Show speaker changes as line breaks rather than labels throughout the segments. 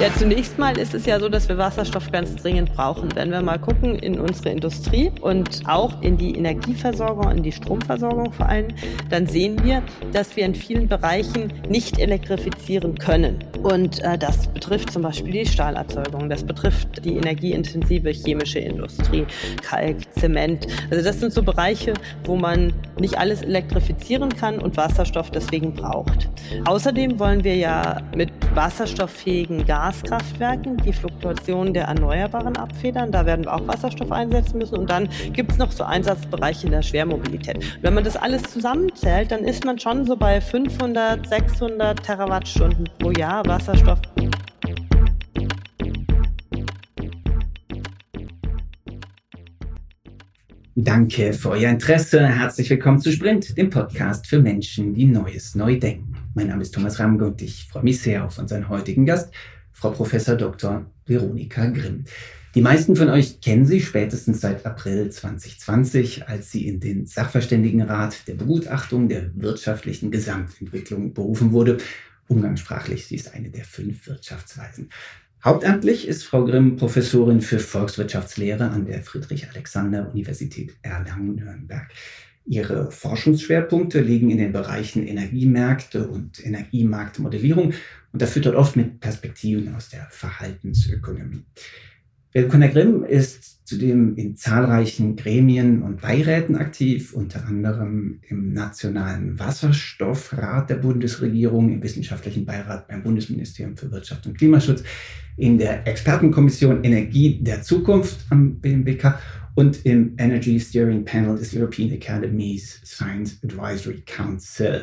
Ja, zunächst mal ist es ja so, dass wir Wasserstoff ganz dringend brauchen. Wenn wir mal gucken in unsere Industrie und auch in die Energieversorgung, in die Stromversorgung vor allem, dann sehen wir, dass wir in vielen Bereichen nicht elektrifizieren können. Und äh, das betrifft zum Beispiel die Stahlerzeugung, das betrifft die energieintensive chemische Industrie, Kalk, Zement. Also das sind so Bereiche, wo man nicht alles elektrifizieren kann und Wasserstoff deswegen braucht. Außerdem wollen wir ja mit wasserstofffähigen Gaskraftwerken die Fluktuation der Erneuerbaren abfedern. Da werden wir auch Wasserstoff einsetzen müssen. Und dann gibt es noch so Einsatzbereiche in der Schwermobilität. Und wenn man das alles zusammenzählt, dann ist man schon so bei 500, 600 Terawattstunden pro Jahr Wasserstoff.
Danke für euer Interesse. Herzlich willkommen zu Sprint, dem Podcast für Menschen, die Neues neu denken. Mein Name ist Thomas Ramge und ich freue mich sehr auf unseren heutigen Gast, Frau Professor Dr. Veronika Grimm. Die meisten von euch kennen sie spätestens seit April 2020, als sie in den Sachverständigenrat der Begutachtung der wirtschaftlichen Gesamtentwicklung berufen wurde. Umgangssprachlich, sie ist eine der fünf Wirtschaftsweisen. Hauptamtlich ist Frau Grimm Professorin für Volkswirtschaftslehre an der Friedrich-Alexander-Universität Erlangen-Nürnberg. Ihre Forschungsschwerpunkte liegen in den Bereichen Energiemärkte und Energiemarktmodellierung und das füttert oft mit Perspektiven aus der Verhaltensökonomie. Conner Grimm ist zudem in zahlreichen Gremien und Beiräten aktiv, unter anderem im Nationalen Wasserstoffrat der Bundesregierung, im Wissenschaftlichen Beirat beim Bundesministerium für Wirtschaft und Klimaschutz, in der Expertenkommission Energie der Zukunft am BMWK und im Energy Steering Panel des European Academy's Science Advisory Council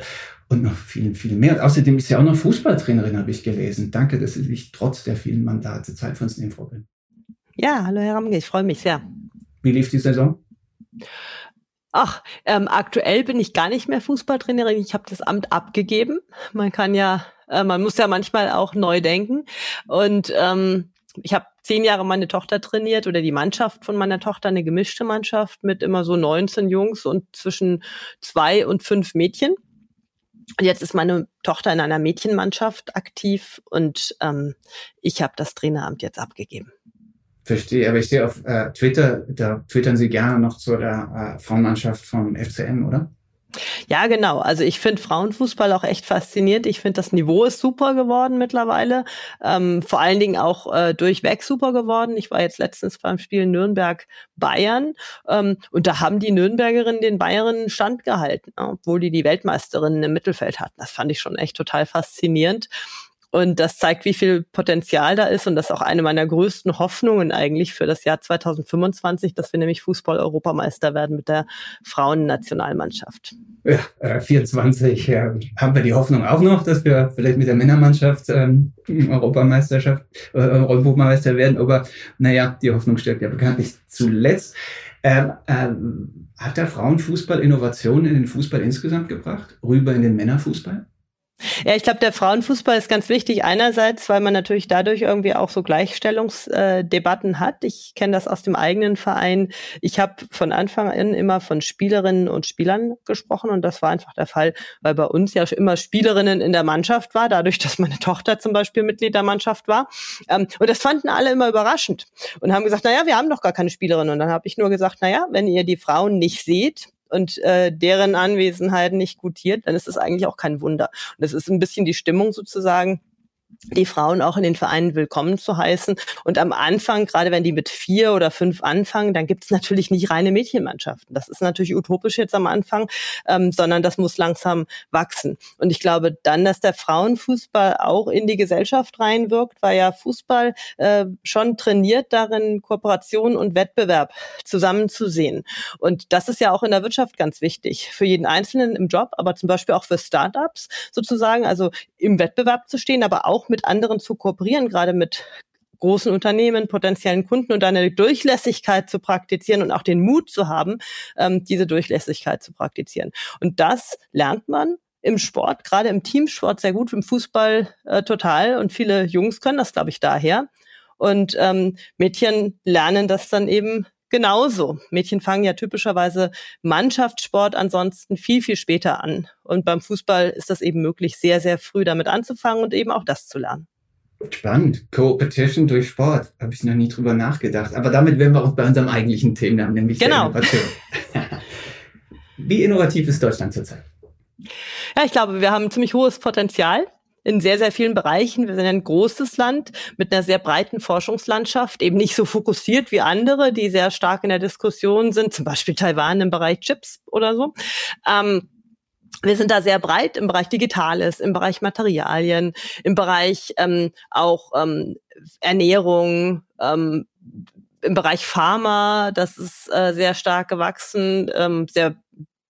und noch viel, viel mehr. Und außerdem ist sie auch noch Fußballtrainerin, habe ich gelesen. Danke, dass Sie sich trotz der vielen Mandate Zeit für uns nehmen, Frau Grimm.
Ja, hallo Herr Ramge, ich freue mich sehr.
Wie lief die Saison?
Ach, ähm, aktuell bin ich gar nicht mehr Fußballtrainerin. Ich habe das Amt abgegeben. Man kann ja, äh, man muss ja manchmal auch neu denken. Und ähm, ich habe zehn Jahre meine Tochter trainiert oder die Mannschaft von meiner Tochter, eine gemischte Mannschaft mit immer so 19 Jungs und zwischen zwei und fünf Mädchen. Und jetzt ist meine Tochter in einer Mädchenmannschaft aktiv und ähm, ich habe das Traineramt jetzt abgegeben.
Verstehe, aber ich sehe auf äh, Twitter, da twittern Sie gerne noch zu der äh, Frauenmannschaft vom FCM, oder?
Ja, genau. Also ich finde Frauenfußball auch echt faszinierend. Ich finde, das Niveau ist super geworden mittlerweile. Ähm, vor allen Dingen auch äh, durchweg super geworden. Ich war jetzt letztens beim Spiel Nürnberg-Bayern ähm, und da haben die Nürnbergerinnen den Bayerinnen standgehalten, obwohl die die Weltmeisterinnen im Mittelfeld hatten. Das fand ich schon echt total faszinierend. Und das zeigt, wie viel Potenzial da ist. Und das ist auch eine meiner größten Hoffnungen eigentlich für das Jahr 2025, dass wir nämlich Fußball-Europameister werden mit der Frauennationalmannschaft.
Ja, äh, 24 ja, haben wir die Hoffnung auch noch, dass wir vielleicht mit der Männermannschaft ähm, Europameisterschaft, äh, Europameister werden. Aber naja, die Hoffnung stirbt ja bekanntlich zuletzt. Ähm, ähm, hat der Frauenfußball Innovationen in den Fußball insgesamt gebracht? Rüber in den Männerfußball?
Ja, ich glaube, der Frauenfußball ist ganz wichtig. Einerseits, weil man natürlich dadurch irgendwie auch so Gleichstellungsdebatten hat. Ich kenne das aus dem eigenen Verein. Ich habe von Anfang an immer von Spielerinnen und Spielern gesprochen und das war einfach der Fall, weil bei uns ja immer Spielerinnen in der Mannschaft war, dadurch, dass meine Tochter zum Beispiel Mitglied der Mannschaft war. Ähm, und das fanden alle immer überraschend und haben gesagt, naja, wir haben doch gar keine Spielerinnen. Und dann habe ich nur gesagt, naja, wenn ihr die Frauen nicht seht, und äh, deren Anwesenheit nicht gutiert, dann ist es eigentlich auch kein Wunder. Und das ist ein bisschen die Stimmung sozusagen, die Frauen auch in den Vereinen willkommen zu heißen. Und am Anfang, gerade wenn die mit vier oder fünf anfangen, dann gibt es natürlich nicht reine Mädchenmannschaften. Das ist natürlich utopisch jetzt am Anfang, ähm, sondern das muss langsam wachsen. Und ich glaube dann, dass der Frauenfußball auch in die Gesellschaft reinwirkt, weil ja Fußball äh, schon trainiert darin, Kooperation und Wettbewerb zusammenzusehen. Und das ist ja auch in der Wirtschaft ganz wichtig. Für jeden Einzelnen im Job, aber zum Beispiel auch für Startups sozusagen, also im Wettbewerb zu stehen, aber auch mit anderen zu kooperieren, gerade mit großen Unternehmen, potenziellen Kunden und eine Durchlässigkeit zu praktizieren und auch den Mut zu haben, ähm, diese Durchlässigkeit zu praktizieren. Und das lernt man im Sport, gerade im Teamsport sehr gut, im Fußball äh, total. Und viele Jungs können das, glaube ich, daher. Und ähm, Mädchen lernen das dann eben genauso. Mädchen fangen ja typischerweise Mannschaftssport ansonsten viel, viel später an. Und beim Fußball ist das eben möglich, sehr, sehr früh damit anzufangen und eben auch das zu lernen.
Spannend. Co-Petition durch Sport. Habe ich noch nie drüber nachgedacht. Aber damit wären wir auch bei unserem eigentlichen Thema, nämlich
genau.
der Innovation. Wie innovativ ist Deutschland zurzeit?
Ja, ich glaube, wir haben ein ziemlich hohes Potenzial in sehr, sehr vielen Bereichen. Wir sind ein großes Land mit einer sehr breiten Forschungslandschaft, eben nicht so fokussiert wie andere, die sehr stark in der Diskussion sind, zum Beispiel Taiwan im Bereich Chips oder so. Ähm, wir sind da sehr breit im Bereich Digitales, im Bereich Materialien, im Bereich ähm, auch ähm, Ernährung, ähm, im Bereich Pharma, das ist äh, sehr stark gewachsen, ähm, sehr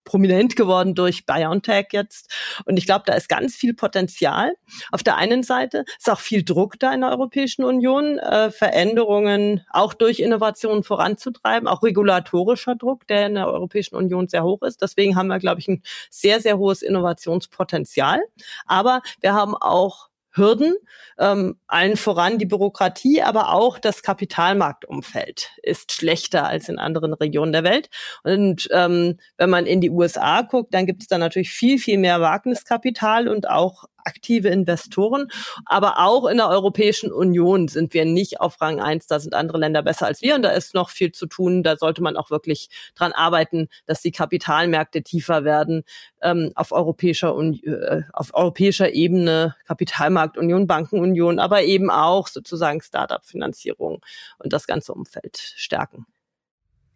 prominent geworden durch BioNTech jetzt. Und ich glaube, da ist ganz viel Potenzial. Auf der einen Seite ist auch viel Druck da in der Europäischen Union, äh, Veränderungen auch durch Innovationen voranzutreiben, auch regulatorischer Druck, der in der Europäischen Union sehr hoch ist. Deswegen haben wir, glaube ich, ein sehr, sehr hohes Innovationspotenzial. Aber wir haben auch Hürden, ähm, allen voran die Bürokratie, aber auch das Kapitalmarktumfeld ist schlechter als in anderen Regionen der Welt. Und ähm, wenn man in die USA guckt, dann gibt es da natürlich viel, viel mehr Wagniskapital und auch aktive Investoren. Aber auch in der Europäischen Union sind wir nicht auf Rang eins. Da sind andere Länder besser als wir und da ist noch viel zu tun. Da sollte man auch wirklich dran arbeiten, dass die Kapitalmärkte tiefer werden ähm, auf europäischer äh, auf europäischer Ebene, Kapitalmarktunion, Bankenunion, aber eben auch sozusagen Startup-Finanzierung und das ganze Umfeld stärken.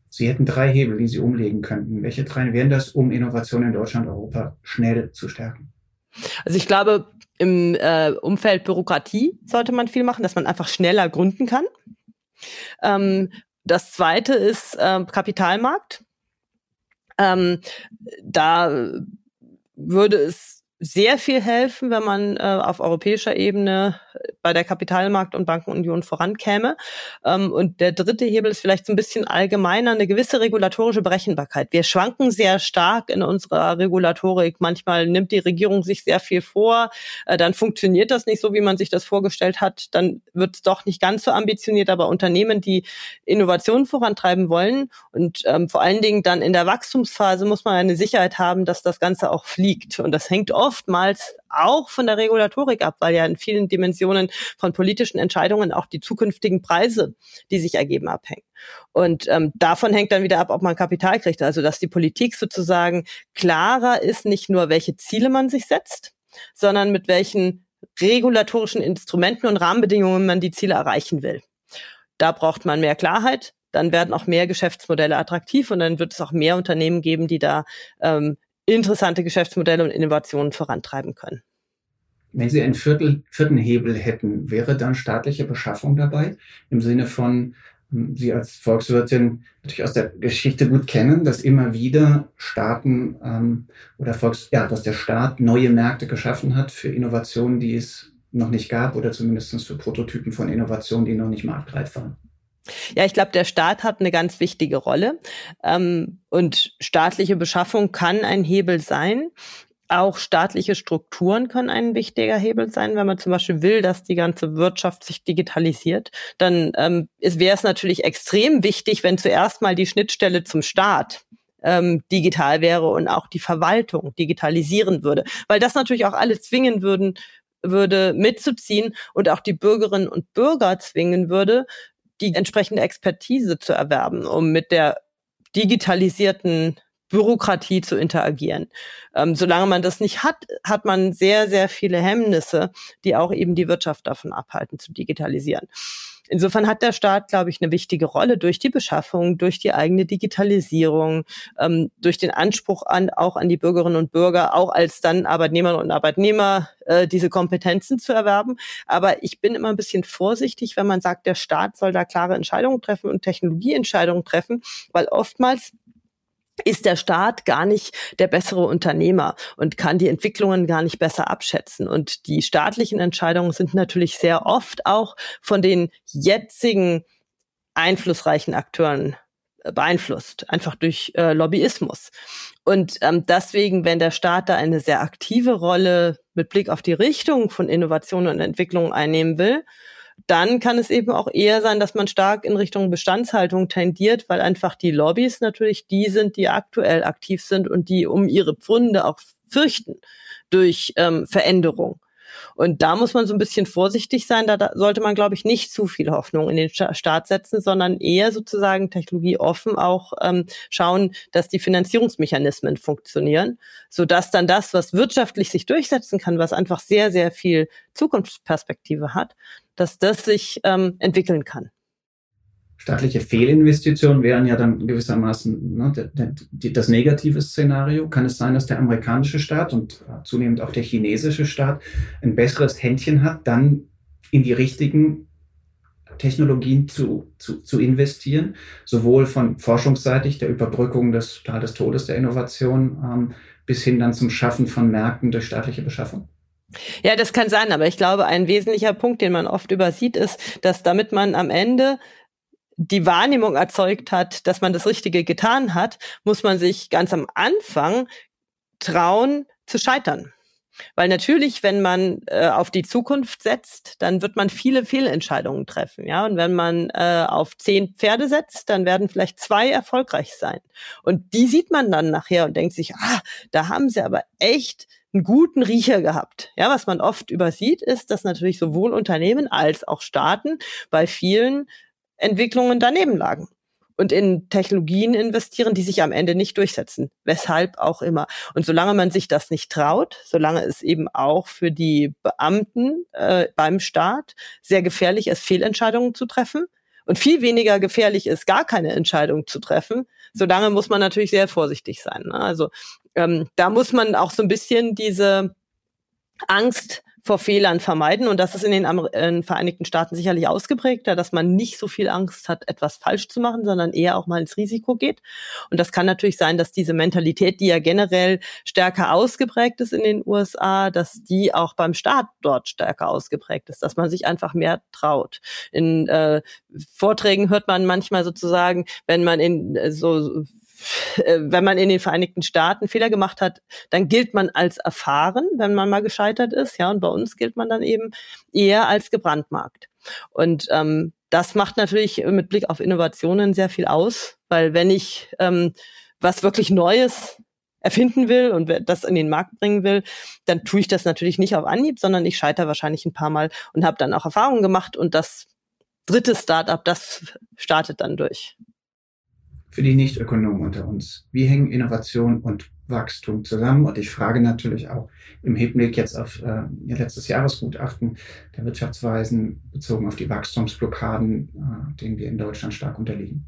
Sie hätten drei Hebel, die Sie umlegen könnten. Welche drei wären das, um Innovation in Deutschland, Europa schnell zu stärken?
Also ich glaube, im äh, Umfeld Bürokratie sollte man viel machen, dass man einfach schneller gründen kann. Ähm, das zweite ist äh, Kapitalmarkt. Ähm, da würde es sehr viel helfen, wenn man äh, auf europäischer Ebene bei der Kapitalmarkt- und Bankenunion vorankäme. Ähm, und der dritte Hebel ist vielleicht so ein bisschen allgemeiner, eine gewisse regulatorische Berechenbarkeit. Wir schwanken sehr stark in unserer Regulatorik. Manchmal nimmt die Regierung sich sehr viel vor, äh, dann funktioniert das nicht so, wie man sich das vorgestellt hat. Dann wird es doch nicht ganz so ambitioniert, aber Unternehmen, die Innovationen vorantreiben wollen und ähm, vor allen Dingen dann in der Wachstumsphase muss man eine Sicherheit haben, dass das Ganze auch fliegt. Und das hängt oft oftmals auch von der Regulatorik ab, weil ja in vielen Dimensionen von politischen Entscheidungen auch die zukünftigen Preise, die sich ergeben, abhängen. Und ähm, davon hängt dann wieder ab, ob man Kapital kriegt. Also dass die Politik sozusagen klarer ist, nicht nur welche Ziele man sich setzt, sondern mit welchen regulatorischen Instrumenten und Rahmenbedingungen man die Ziele erreichen will. Da braucht man mehr Klarheit, dann werden auch mehr Geschäftsmodelle attraktiv und dann wird es auch mehr Unternehmen geben, die da ähm, interessante Geschäftsmodelle und Innovationen vorantreiben können.
Wenn Sie einen Viertel, vierten Hebel hätten, wäre dann staatliche Beschaffung dabei? Im Sinne von, hm, Sie als Volkswirtin natürlich aus der Geschichte gut kennen, dass immer wieder Staaten ähm, oder Volks, ja, dass der Staat neue Märkte geschaffen hat für Innovationen, die es noch nicht gab oder zumindest für Prototypen von Innovationen, die noch nicht marktreif waren.
Ja, ich glaube, der Staat hat eine ganz wichtige Rolle ähm, und staatliche Beschaffung kann ein Hebel sein. Auch staatliche Strukturen können ein wichtiger Hebel sein, wenn man zum Beispiel will, dass die ganze Wirtschaft sich digitalisiert. Dann ähm, wäre es natürlich extrem wichtig, wenn zuerst mal die Schnittstelle zum Staat ähm, digital wäre und auch die Verwaltung digitalisieren würde, weil das natürlich auch alle zwingen würden, würde mitzuziehen und auch die Bürgerinnen und Bürger zwingen würde, die entsprechende Expertise zu erwerben, um mit der digitalisierten Bürokratie zu interagieren. Ähm, solange man das nicht hat, hat man sehr, sehr viele Hemmnisse, die auch eben die Wirtschaft davon abhalten, zu digitalisieren. Insofern hat der Staat, glaube ich, eine wichtige Rolle durch die Beschaffung, durch die eigene Digitalisierung, ähm, durch den Anspruch an, auch an die Bürgerinnen und Bürger, auch als dann Arbeitnehmerinnen und Arbeitnehmer, äh, diese Kompetenzen zu erwerben. Aber ich bin immer ein bisschen vorsichtig, wenn man sagt, der Staat soll da klare Entscheidungen treffen und Technologieentscheidungen treffen, weil oftmals ist der Staat gar nicht der bessere Unternehmer und kann die Entwicklungen gar nicht besser abschätzen. Und die staatlichen Entscheidungen sind natürlich sehr oft auch von den jetzigen einflussreichen Akteuren äh, beeinflusst, einfach durch äh, Lobbyismus. Und ähm, deswegen, wenn der Staat da eine sehr aktive Rolle mit Blick auf die Richtung von Innovation und Entwicklung einnehmen will, dann kann es eben auch eher sein, dass man stark in Richtung Bestandshaltung tendiert, weil einfach die Lobbys natürlich die sind, die aktuell aktiv sind und die um ihre Pfunde auch fürchten durch ähm, Veränderung. Und da muss man so ein bisschen vorsichtig sein. Da, sollte man, glaube ich, nicht zu viel Hoffnung in den Staat setzen, sondern eher sozusagen technologieoffen auch ähm, schauen, dass die Finanzierungsmechanismen funktionieren, sodass dann das, was wirtschaftlich sich durchsetzen kann, was einfach sehr, sehr viel Zukunftsperspektive hat, dass das sich ähm, entwickeln kann
staatliche Fehlinvestitionen wären ja dann gewissermaßen ne, das negative Szenario. Kann es sein, dass der amerikanische Staat und zunehmend auch der chinesische Staat ein besseres Händchen hat, dann in die richtigen Technologien zu, zu, zu investieren, sowohl von forschungsseitig der Überbrückung des des Todes der Innovation ähm, bis hin dann zum Schaffen von Märkten durch staatliche Beschaffung?
Ja, das kann sein, aber ich glaube, ein wesentlicher Punkt, den man oft übersieht, ist, dass damit man am Ende die Wahrnehmung erzeugt hat, dass man das Richtige getan hat, muss man sich ganz am Anfang trauen zu scheitern. Weil natürlich, wenn man äh, auf die Zukunft setzt, dann wird man viele Fehlentscheidungen treffen, ja. Und wenn man äh, auf zehn Pferde setzt, dann werden vielleicht zwei erfolgreich sein. Und die sieht man dann nachher und denkt sich, ah, da haben sie aber echt einen guten Riecher gehabt. Ja, was man oft übersieht, ist, dass natürlich sowohl Unternehmen als auch Staaten bei vielen Entwicklungen daneben lagen und in Technologien investieren, die sich am Ende nicht durchsetzen. Weshalb auch immer. Und solange man sich das nicht traut, solange es eben auch für die Beamten äh, beim Staat sehr gefährlich ist, Fehlentscheidungen zu treffen und viel weniger gefährlich ist, gar keine Entscheidung zu treffen, solange muss man natürlich sehr vorsichtig sein. Ne? Also ähm, da muss man auch so ein bisschen diese Angst vor Fehlern vermeiden. Und das ist in den, Amer in Vereinigten Staaten sicherlich ausgeprägter, dass man nicht so viel Angst hat, etwas falsch zu machen, sondern eher auch mal ins Risiko geht. Und das kann natürlich sein, dass diese Mentalität, die ja generell stärker ausgeprägt ist in den USA, dass die auch beim Staat dort stärker ausgeprägt ist, dass man sich einfach mehr traut. In äh, Vorträgen hört man manchmal sozusagen, wenn man in äh, so wenn man in den Vereinigten Staaten Fehler gemacht hat, dann gilt man als erfahren, wenn man mal gescheitert ist. Ja, und bei uns gilt man dann eben eher als gebrandmarkt. Und ähm, das macht natürlich mit Blick auf Innovationen sehr viel aus, weil wenn ich ähm, was wirklich Neues erfinden will und das in den Markt bringen will, dann tue ich das natürlich nicht auf Anhieb, sondern ich scheitere wahrscheinlich ein paar Mal und habe dann auch Erfahrungen gemacht und das dritte Startup, das startet dann durch
für die Nichtökonomen unter uns. Wie hängen Innovation und Wachstum zusammen? Und ich frage natürlich auch im Hinblick jetzt auf äh, Ihr letztes Jahresgutachten der Wirtschaftsweisen bezogen auf die Wachstumsblockaden, äh, denen wir in Deutschland stark unterliegen.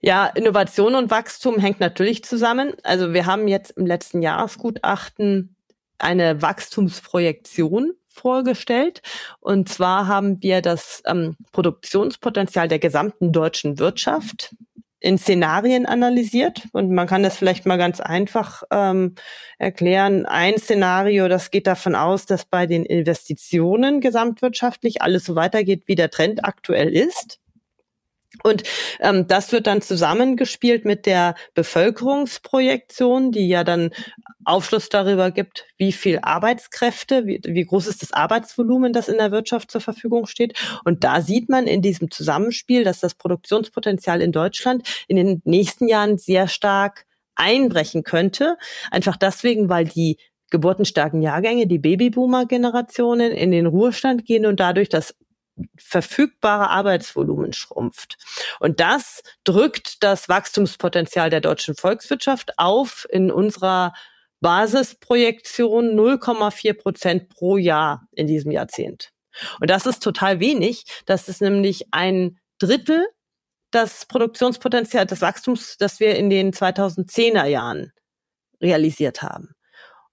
Ja, Innovation und Wachstum hängt natürlich zusammen. Also wir haben jetzt im letzten Jahresgutachten eine Wachstumsprojektion vorgestellt. Und zwar haben wir das ähm, Produktionspotenzial der gesamten deutschen Wirtschaft in Szenarien analysiert und man kann das vielleicht mal ganz einfach ähm, erklären. Ein Szenario, das geht davon aus, dass bei den Investitionen gesamtwirtschaftlich alles so weitergeht, wie der Trend aktuell ist. Und ähm, das wird dann zusammengespielt mit der Bevölkerungsprojektion, die ja dann Aufschluss darüber gibt, wie viel Arbeitskräfte, wie, wie groß ist das Arbeitsvolumen, das in der Wirtschaft zur Verfügung steht. Und da sieht man in diesem Zusammenspiel, dass das Produktionspotenzial in Deutschland in den nächsten Jahren sehr stark einbrechen könnte. Einfach deswegen, weil die geburtenstarken Jahrgänge, die Babyboomer-Generationen in den Ruhestand gehen und dadurch das verfügbare Arbeitsvolumen schrumpft. Und das drückt das Wachstumspotenzial der deutschen Volkswirtschaft auf in unserer Basisprojektion 0,4 Prozent pro Jahr in diesem Jahrzehnt. Und das ist total wenig. Das ist nämlich ein Drittel das Produktionspotenzial des Wachstums, das wir in den 2010er Jahren realisiert haben.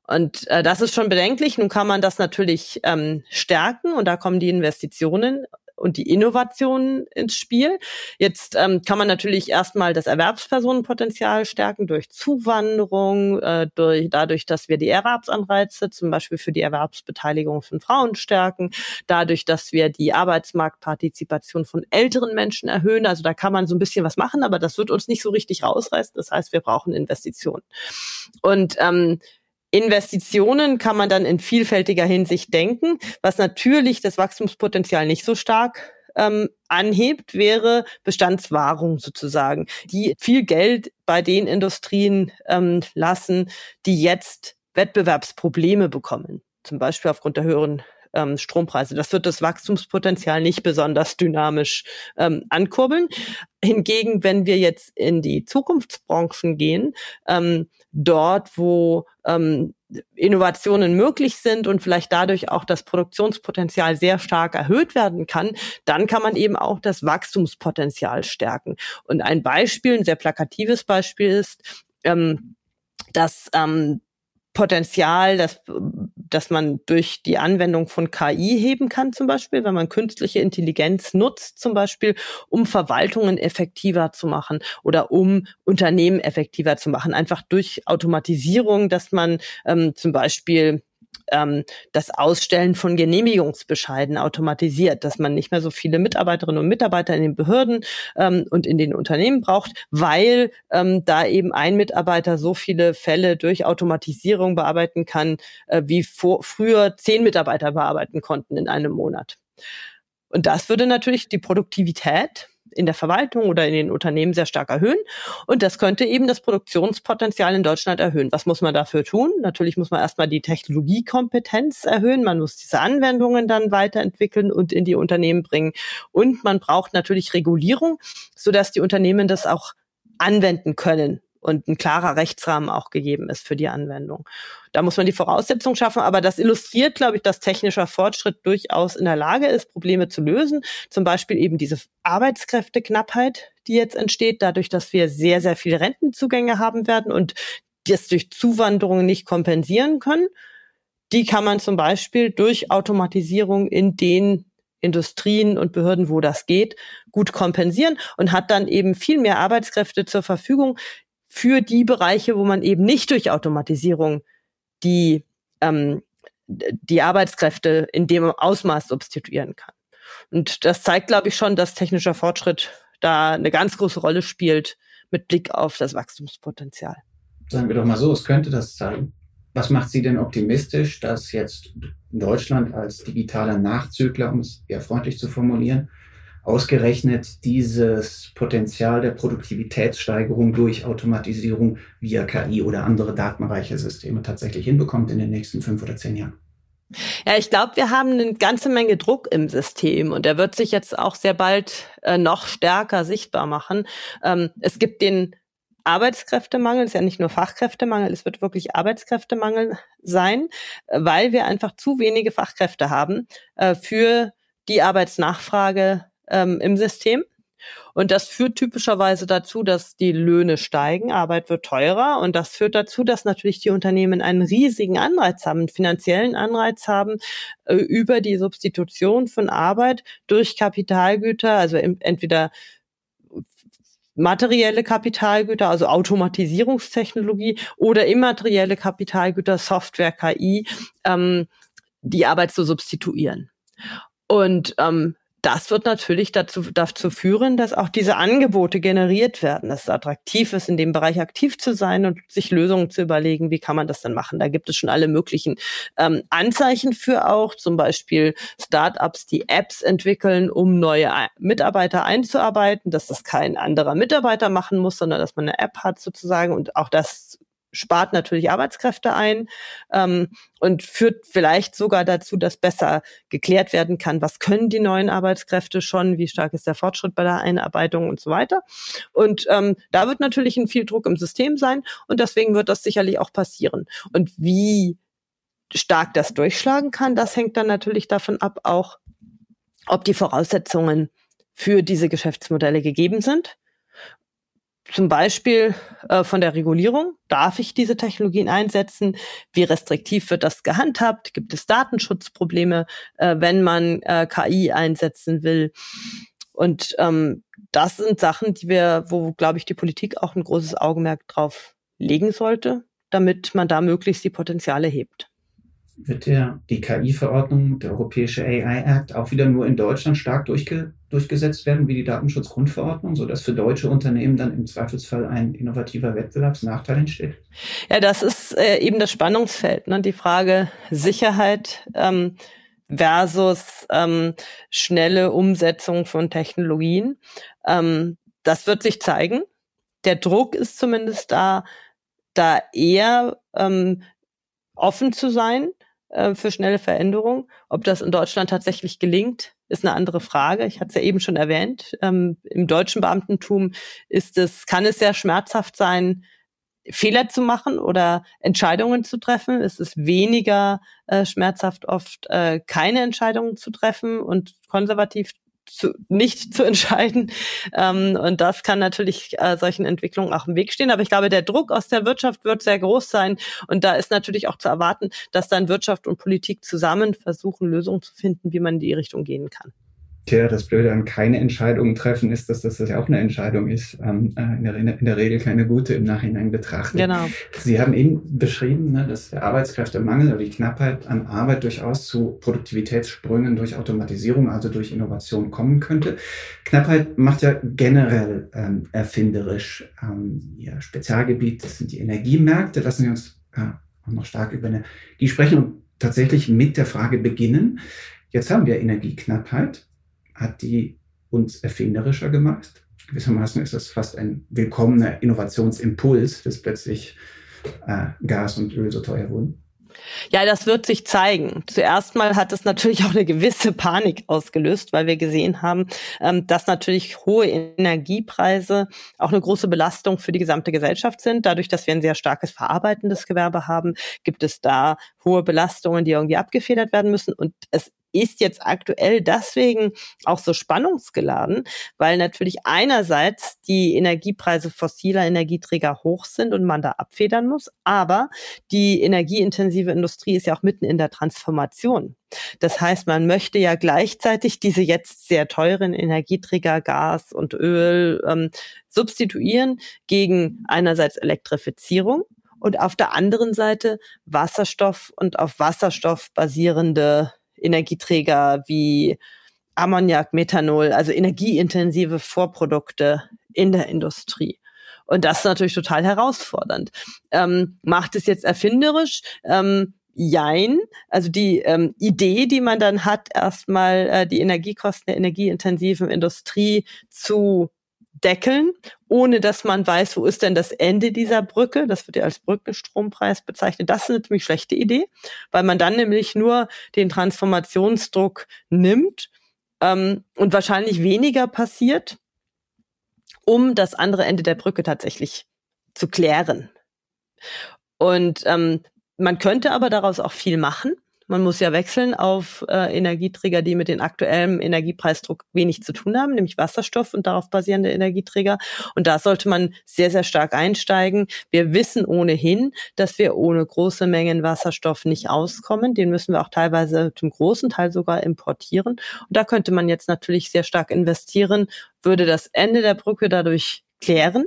Und äh, das ist schon bedenklich. Nun kann man das natürlich ähm, stärken und da kommen die Investitionen und die Innovationen ins Spiel. Jetzt ähm, kann man natürlich erstmal das Erwerbspersonenpotenzial stärken durch Zuwanderung, äh, durch, dadurch, dass wir die Erwerbsanreize zum Beispiel für die Erwerbsbeteiligung von Frauen stärken, dadurch, dass wir die Arbeitsmarktpartizipation von älteren Menschen erhöhen. Also da kann man so ein bisschen was machen, aber das wird uns nicht so richtig rausreißen. Das heißt, wir brauchen Investitionen. Und ähm, Investitionen kann man dann in vielfältiger Hinsicht denken. Was natürlich das Wachstumspotenzial nicht so stark ähm, anhebt, wäre Bestandswahrung sozusagen, die viel Geld bei den Industrien ähm, lassen, die jetzt Wettbewerbsprobleme bekommen. zum Beispiel aufgrund der höheren ähm, Strompreise. Das wird das Wachstumspotenzial nicht besonders dynamisch ähm, ankurbeln. Hingegen, wenn wir jetzt in die Zukunftsbranchen gehen, ähm, dort, wo ähm, Innovationen möglich sind und vielleicht dadurch auch das Produktionspotenzial sehr stark erhöht werden kann, dann kann man eben auch das Wachstumspotenzial stärken. Und ein Beispiel, ein sehr plakatives Beispiel ist, ähm, dass ähm, Potenzial, dass, dass man durch die Anwendung von KI heben kann, zum Beispiel, wenn man künstliche Intelligenz nutzt, zum Beispiel, um Verwaltungen effektiver zu machen oder um Unternehmen effektiver zu machen. Einfach durch Automatisierung, dass man ähm, zum Beispiel ähm, das Ausstellen von Genehmigungsbescheiden automatisiert, dass man nicht mehr so viele Mitarbeiterinnen und Mitarbeiter in den Behörden ähm, und in den Unternehmen braucht, weil ähm, da eben ein Mitarbeiter so viele Fälle durch Automatisierung bearbeiten kann, äh, wie vor, früher zehn Mitarbeiter bearbeiten konnten in einem Monat. Und das würde natürlich die Produktivität in der Verwaltung oder in den Unternehmen sehr stark erhöhen. Und das könnte eben das Produktionspotenzial in Deutschland erhöhen. Was muss man dafür tun? Natürlich muss man erstmal die Technologiekompetenz erhöhen. Man muss diese Anwendungen dann weiterentwickeln und in die Unternehmen bringen. Und man braucht natürlich Regulierung, sodass die Unternehmen das auch anwenden können und ein klarer Rechtsrahmen auch gegeben ist für die Anwendung. Da muss man die Voraussetzungen schaffen, aber das illustriert, glaube ich, dass technischer Fortschritt durchaus in der Lage ist, Probleme zu lösen. Zum Beispiel eben diese Arbeitskräfteknappheit, die jetzt entsteht, dadurch, dass wir sehr, sehr viele Rentenzugänge haben werden und das durch Zuwanderung nicht kompensieren können. Die kann man zum Beispiel durch Automatisierung in den Industrien und Behörden, wo das geht, gut kompensieren und hat dann eben viel mehr Arbeitskräfte zur Verfügung, für die Bereiche, wo man eben nicht durch Automatisierung die, ähm, die Arbeitskräfte in dem Ausmaß substituieren kann. Und das zeigt, glaube ich, schon, dass technischer Fortschritt da eine ganz große Rolle spielt mit Blick auf das Wachstumspotenzial.
Sagen wir doch mal so, es könnte das zeigen. Was macht Sie denn optimistisch, dass jetzt Deutschland als digitaler Nachzügler, um es eher freundlich zu formulieren, ausgerechnet dieses Potenzial der Produktivitätssteigerung durch Automatisierung via KI oder andere datenreiche Systeme tatsächlich hinbekommt in den nächsten fünf oder zehn Jahren?
Ja, ich glaube, wir haben eine ganze Menge Druck im System und der wird sich jetzt auch sehr bald äh, noch stärker sichtbar machen. Ähm, es gibt den Arbeitskräftemangel, es ist ja nicht nur Fachkräftemangel, es wird wirklich Arbeitskräftemangel sein, weil wir einfach zu wenige Fachkräfte haben äh, für die Arbeitsnachfrage ähm, im System. Und das führt typischerweise dazu, dass die Löhne steigen, Arbeit wird teurer und das führt dazu, dass natürlich die Unternehmen einen riesigen Anreiz haben, einen finanziellen Anreiz haben, äh, über die Substitution von Arbeit durch Kapitalgüter, also entweder materielle Kapitalgüter, also Automatisierungstechnologie oder immaterielle Kapitalgüter, Software, KI, ähm, die Arbeit zu substituieren. Und ähm, das wird natürlich dazu, dazu führen, dass auch diese Angebote generiert werden, dass es attraktiv ist, in dem Bereich aktiv zu sein und sich Lösungen zu überlegen, wie kann man das denn machen. Da gibt es schon alle möglichen ähm, Anzeichen für auch, zum Beispiel Startups, die Apps entwickeln, um neue Mitarbeiter einzuarbeiten, dass das kein anderer Mitarbeiter machen muss, sondern dass man eine App hat sozusagen und auch das spart natürlich Arbeitskräfte ein ähm, und führt vielleicht sogar dazu, dass besser geklärt werden kann, was können die neuen Arbeitskräfte schon, wie stark ist der Fortschritt bei der Einarbeitung und so weiter. Und ähm, da wird natürlich ein viel Druck im System sein und deswegen wird das sicherlich auch passieren. Und wie stark das durchschlagen kann, das hängt dann natürlich davon ab, auch ob die Voraussetzungen für diese Geschäftsmodelle gegeben sind zum Beispiel äh, von der Regulierung. Darf ich diese Technologien einsetzen? Wie restriktiv wird das gehandhabt? Gibt es Datenschutzprobleme, äh, wenn man äh, KI einsetzen will? Und ähm, das sind Sachen, die wir, wo, glaube ich, die Politik auch ein großes Augenmerk drauf legen sollte, damit man da möglichst die Potenziale hebt
wird der, die KI-Verordnung, der Europäische AI Act, auch wieder nur in Deutschland stark durchge, durchgesetzt werden, wie die Datenschutzgrundverordnung, sodass für deutsche Unternehmen dann im Zweifelsfall ein innovativer Wettbewerbsnachteil entsteht?
Ja, das ist äh, eben das Spannungsfeld, ne? die Frage Sicherheit ähm, versus ähm, schnelle Umsetzung von Technologien. Ähm, das wird sich zeigen. Der Druck ist zumindest da, da eher ähm, offen zu sein äh, für schnelle Veränderung. Ob das in Deutschland tatsächlich gelingt, ist eine andere Frage. Ich hatte es ja eben schon erwähnt. Ähm, Im deutschen Beamtentum ist es, kann es sehr schmerzhaft sein, Fehler zu machen oder Entscheidungen zu treffen. Es ist weniger äh, schmerzhaft oft äh, keine Entscheidungen zu treffen und konservativ zu, nicht zu entscheiden. Ähm, und das kann natürlich äh, solchen Entwicklungen auch im Weg stehen. Aber ich glaube, der Druck aus der Wirtschaft wird sehr groß sein. Und da ist natürlich auch zu erwarten, dass dann Wirtschaft und Politik zusammen versuchen, Lösungen zu finden, wie man in die Richtung gehen kann.
Tja, das Blöde an keine Entscheidungen treffen ist, dass das ja auch eine Entscheidung ist. Ähm, äh, in, der, in, der, Regel keine gute im Nachhinein betrachtet. Genau. Sie haben eben beschrieben, ne, dass der Arbeitskräftemangel oder die Knappheit an Arbeit durchaus zu Produktivitätssprüngen durch Automatisierung, also durch Innovation kommen könnte. Knappheit macht ja generell ähm, erfinderisch. Ähm, Ihr Spezialgebiet, sind die Energiemärkte. Lassen Sie uns äh, auch noch stark über Energie sprechen und tatsächlich mit der Frage beginnen. Jetzt haben wir Energieknappheit hat die uns erfinderischer gemacht. Gewissermaßen ist das fast ein willkommener Innovationsimpuls, dass plötzlich äh, Gas und Öl so teuer wurden.
Ja, das wird sich zeigen. Zuerst mal hat es natürlich auch eine gewisse Panik ausgelöst, weil wir gesehen haben, ähm, dass natürlich hohe Energiepreise auch eine große Belastung für die gesamte Gesellschaft sind. Dadurch, dass wir ein sehr starkes verarbeitendes Gewerbe haben, gibt es da hohe Belastungen, die irgendwie abgefedert werden müssen. Und es ist jetzt aktuell deswegen auch so spannungsgeladen, weil natürlich einerseits die Energiepreise fossiler Energieträger hoch sind und man da abfedern muss, aber die energieintensive Industrie ist ja auch mitten in der Transformation. Das heißt, man möchte ja gleichzeitig diese jetzt sehr teuren Energieträger Gas und Öl ähm, substituieren gegen einerseits Elektrifizierung und auf der anderen Seite Wasserstoff und auf Wasserstoff basierende Energieträger wie Ammoniak, Methanol, also energieintensive Vorprodukte in der Industrie. Und das ist natürlich total herausfordernd. Ähm, macht es jetzt erfinderisch? Ähm, Jein. Also die ähm, Idee, die man dann hat, erstmal äh, die Energiekosten der energieintensiven Industrie zu deckeln, ohne dass man weiß, wo ist denn das Ende dieser Brücke. Das wird ja als Brückenstrompreis bezeichnet. Das ist eine ziemlich schlechte Idee, weil man dann nämlich nur den Transformationsdruck nimmt ähm, und wahrscheinlich weniger passiert, um das andere Ende der Brücke tatsächlich zu klären. Und ähm, man könnte aber daraus auch viel machen. Man muss ja wechseln auf äh, Energieträger, die mit dem aktuellen Energiepreisdruck wenig zu tun haben, nämlich Wasserstoff und darauf basierende Energieträger. Und da sollte man sehr, sehr stark einsteigen. Wir wissen ohnehin, dass wir ohne große Mengen Wasserstoff nicht auskommen. Den müssen wir auch teilweise zum großen Teil sogar importieren. Und da könnte man jetzt natürlich sehr stark investieren, würde das Ende der Brücke dadurch klären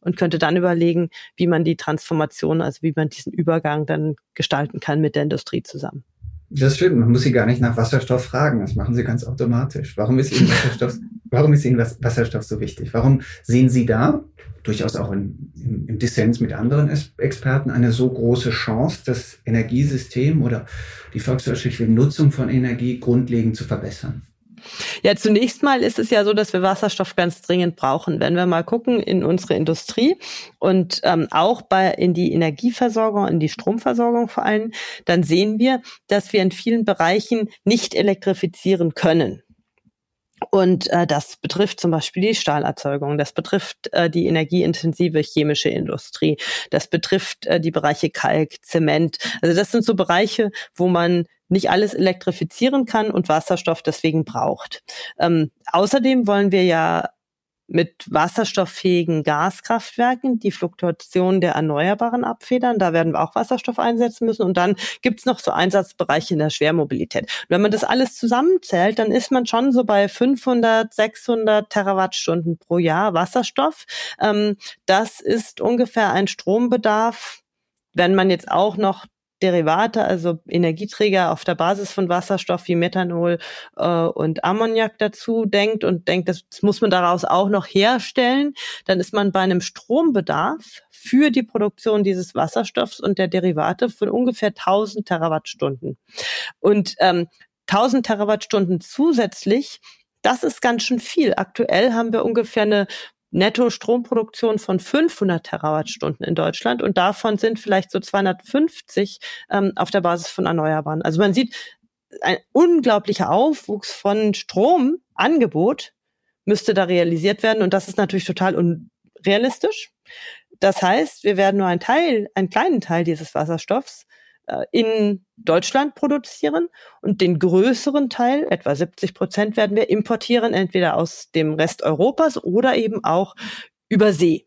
und könnte dann überlegen, wie man die Transformation, also wie man diesen Übergang dann gestalten kann mit der Industrie zusammen.
Das stimmt, man muss sie gar nicht nach Wasserstoff fragen, das machen sie ganz automatisch. Warum ist Ihnen Wasserstoff, warum ist Ihnen Wasserstoff so wichtig? Warum sehen Sie da, durchaus auch in, im, im Dissens mit anderen Experten, eine so große Chance, das Energiesystem oder die volkswirtschaftliche Nutzung von Energie grundlegend zu verbessern?
Ja, zunächst mal ist es ja so, dass wir Wasserstoff ganz dringend brauchen. Wenn wir mal gucken in unsere Industrie und ähm, auch bei in die Energieversorgung, in die Stromversorgung vor allem, dann sehen wir, dass wir in vielen Bereichen nicht elektrifizieren können. Und äh, das betrifft zum Beispiel die Stahlerzeugung, das betrifft äh, die energieintensive chemische Industrie, das betrifft äh, die Bereiche Kalk, Zement. Also das sind so Bereiche, wo man nicht alles elektrifizieren kann und Wasserstoff deswegen braucht. Ähm, außerdem wollen wir ja mit wasserstofffähigen Gaskraftwerken die Fluktuation der Erneuerbaren abfedern. Da werden wir auch Wasserstoff einsetzen müssen. Und dann gibt's noch so Einsatzbereiche in der Schwermobilität. Und wenn man das alles zusammenzählt, dann ist man schon so bei 500, 600 Terawattstunden pro Jahr Wasserstoff. Ähm, das ist ungefähr ein Strombedarf, wenn man jetzt auch noch Derivate, also Energieträger auf der Basis von Wasserstoff wie Methanol äh, und Ammoniak dazu denkt und denkt, das muss man daraus auch noch herstellen, dann ist man bei einem Strombedarf für die Produktion dieses Wasserstoffs und der Derivate von ungefähr 1000 Terawattstunden. Und ähm, 1000 Terawattstunden zusätzlich das ist ganz schön viel. Aktuell haben wir ungefähr eine Netto-Stromproduktion von 500 Terawattstunden in Deutschland und davon sind vielleicht so 250 ähm, auf der Basis von Erneuerbaren. Also man sieht ein unglaublicher Aufwuchs von Stromangebot müsste da realisiert werden und das ist natürlich total unrealistisch. Das heißt, wir werden nur einen Teil, einen kleinen Teil dieses Wasserstoffs äh, in Deutschland produzieren und den größeren Teil, etwa 70 Prozent, werden wir importieren, entweder aus dem Rest Europas oder eben auch über See,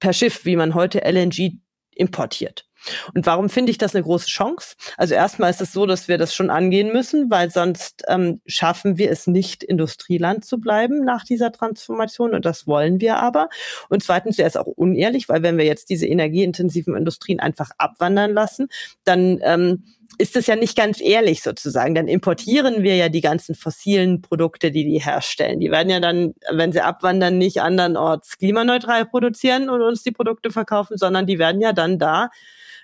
per Schiff, wie man heute LNG importiert. Und warum finde ich das eine große Chance? Also erstmal ist es so, dass wir das schon angehen müssen, weil sonst ähm, schaffen wir es nicht, Industrieland zu bleiben nach dieser Transformation. Und das wollen wir aber. Und zweitens wäre es auch unehrlich, weil wenn wir jetzt diese energieintensiven Industrien einfach abwandern lassen, dann ähm, ist es ja nicht ganz ehrlich sozusagen. Dann importieren wir ja die ganzen fossilen Produkte, die die herstellen. Die werden ja dann, wenn sie abwandern, nicht andernorts klimaneutral produzieren und uns die Produkte verkaufen, sondern die werden ja dann da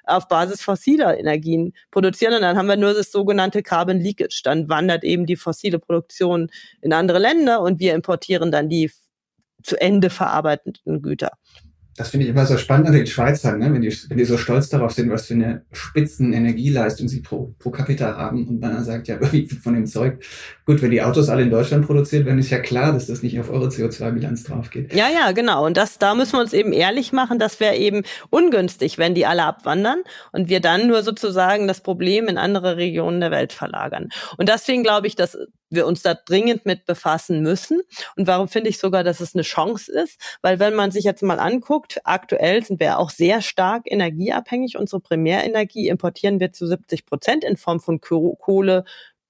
auf Basis fossiler Energien produzieren. Und dann haben wir nur das sogenannte Carbon Leakage. Dann wandert eben die fossile Produktion in andere Länder und wir importieren dann die zu Ende verarbeitenden Güter.
Das finde ich immer so spannend an den Schweizern, ne? wenn, die, wenn die so stolz darauf sind, was für eine spitzen Energieleistung sie pro, pro Capita haben und man dann sagt, ja, wie viel von dem Zeug. Gut, wenn die Autos alle in Deutschland produziert werden, ist ja klar, dass das nicht auf eure CO2-Bilanz drauf geht.
Ja, ja, genau. Und das, da müssen wir uns eben ehrlich machen, das wäre eben ungünstig, wenn die alle abwandern und wir dann nur sozusagen das Problem in andere Regionen der Welt verlagern. Und deswegen glaube ich, dass wir uns da dringend mit befassen müssen. Und warum finde ich sogar, dass es eine Chance ist? Weil wenn man sich jetzt mal anguckt, aktuell sind wir auch sehr stark energieabhängig. Unsere Primärenergie importieren wir zu 70 Prozent in Form von Kohle,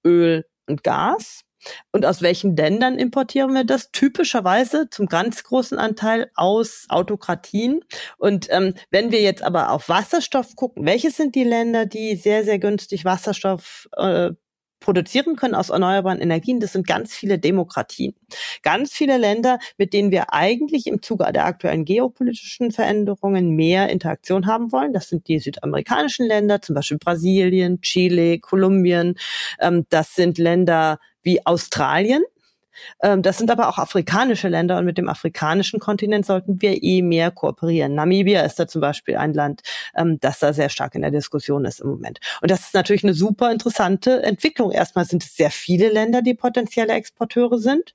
Öl und Gas. Und aus welchen Ländern importieren wir das? Typischerweise zum ganz großen Anteil aus Autokratien. Und ähm, wenn wir jetzt aber auf Wasserstoff gucken, welche sind die Länder, die sehr, sehr günstig Wasserstoff äh, produzieren können aus erneuerbaren Energien, das sind ganz viele Demokratien. Ganz viele Länder, mit denen wir eigentlich im Zuge der aktuellen geopolitischen Veränderungen mehr Interaktion haben wollen. Das sind die südamerikanischen Länder, zum Beispiel Brasilien, Chile, Kolumbien. Ähm, das sind Länder wie Australien, ähm, das sind aber auch afrikanische Länder und mit dem afrikanischen Kontinent sollten wir eh mehr kooperieren. Namibia ist da zum Beispiel ein Land, ähm, das da sehr stark in der Diskussion ist im Moment. Und das ist natürlich eine super interessante Entwicklung. Erstmal sind es sehr viele Länder, die potenzielle Exporteure sind.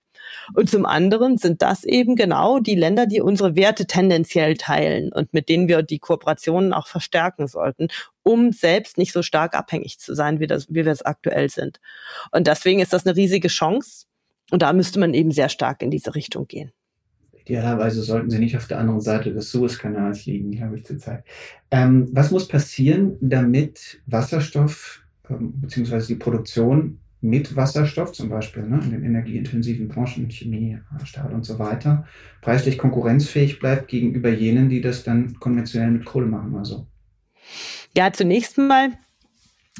Und zum anderen sind das eben genau die Länder, die unsere Werte tendenziell teilen und mit denen wir die Kooperationen auch verstärken sollten, um selbst nicht so stark abhängig zu sein, wie, das, wie wir es aktuell sind. Und deswegen ist das eine riesige Chance, und da müsste man eben sehr stark in diese Richtung gehen.
Idealerweise sollten sie nicht auf der anderen Seite des Suezkanals liegen, glaube ich zurzeit. Ähm, was muss passieren, damit Wasserstoff ähm, bzw. die Produktion mit Wasserstoff, zum Beispiel ne, in den energieintensiven Branchen, Chemie, Stahl und so weiter, preislich konkurrenzfähig bleibt gegenüber jenen, die das dann konventionell mit Kohle machen? Also.
Ja, zunächst mal